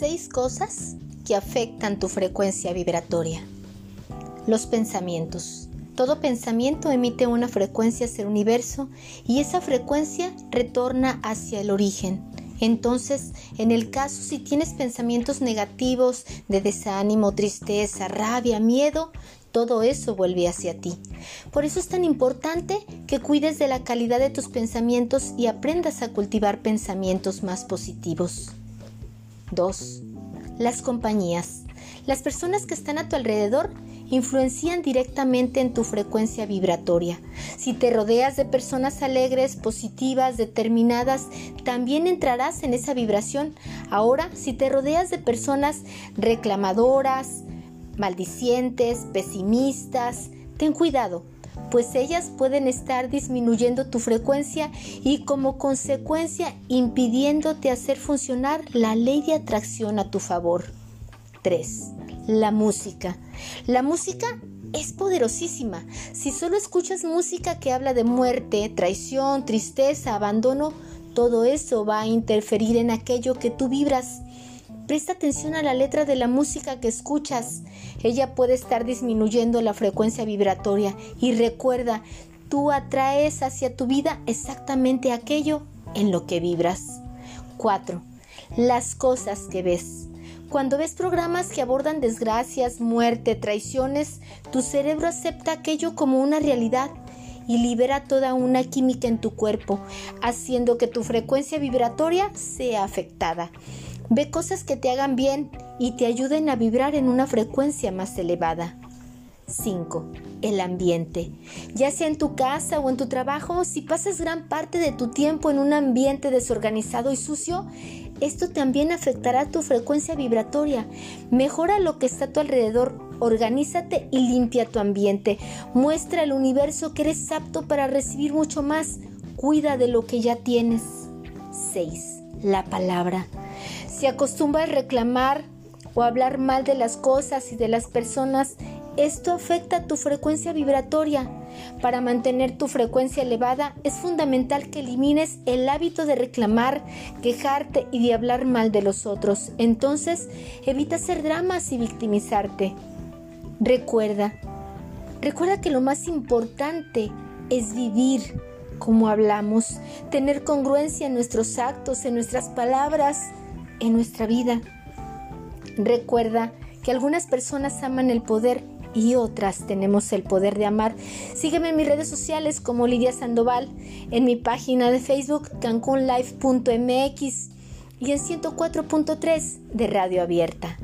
Seis cosas que afectan tu frecuencia vibratoria. Los pensamientos. Todo pensamiento emite una frecuencia hacia el universo y esa frecuencia retorna hacia el origen. Entonces, en el caso si tienes pensamientos negativos de desánimo, tristeza, rabia, miedo, todo eso vuelve hacia ti. Por eso es tan importante que cuides de la calidad de tus pensamientos y aprendas a cultivar pensamientos más positivos. 2. Las compañías. Las personas que están a tu alrededor influencian directamente en tu frecuencia vibratoria. Si te rodeas de personas alegres, positivas, determinadas, también entrarás en esa vibración. Ahora, si te rodeas de personas reclamadoras, maldicientes, pesimistas, ten cuidado, pues ellas pueden estar disminuyendo tu frecuencia y como consecuencia impidiéndote hacer funcionar la ley de atracción a tu favor. 3. La música. La música es poderosísima. Si solo escuchas música que habla de muerte, traición, tristeza, abandono, todo eso va a interferir en aquello que tú vibras. Presta atención a la letra de la música que escuchas. Ella puede estar disminuyendo la frecuencia vibratoria y recuerda, tú atraes hacia tu vida exactamente aquello en lo que vibras. 4. Las cosas que ves. Cuando ves programas que abordan desgracias, muerte, traiciones, tu cerebro acepta aquello como una realidad y libera toda una química en tu cuerpo, haciendo que tu frecuencia vibratoria sea afectada. Ve cosas que te hagan bien y te ayuden a vibrar en una frecuencia más elevada. 5. El ambiente. Ya sea en tu casa o en tu trabajo, si pasas gran parte de tu tiempo en un ambiente desorganizado y sucio, esto también afectará tu frecuencia vibratoria. Mejora lo que está a tu alrededor, organízate y limpia tu ambiente. Muestra al universo que eres apto para recibir mucho más. Cuida de lo que ya tienes. 6. La palabra. Si acostumbras reclamar o hablar mal de las cosas y de las personas, esto afecta tu frecuencia vibratoria. Para mantener tu frecuencia elevada es fundamental que elimines el hábito de reclamar, quejarte y de hablar mal de los otros. Entonces, evita hacer dramas y victimizarte. Recuerda, recuerda que lo más importante es vivir como hablamos, tener congruencia en nuestros actos, en nuestras palabras en nuestra vida. Recuerda que algunas personas aman el poder y otras tenemos el poder de amar. Sígueme en mis redes sociales como Lidia Sandoval, en mi página de Facebook cancunlife.mx y en 104.3 de Radio Abierta.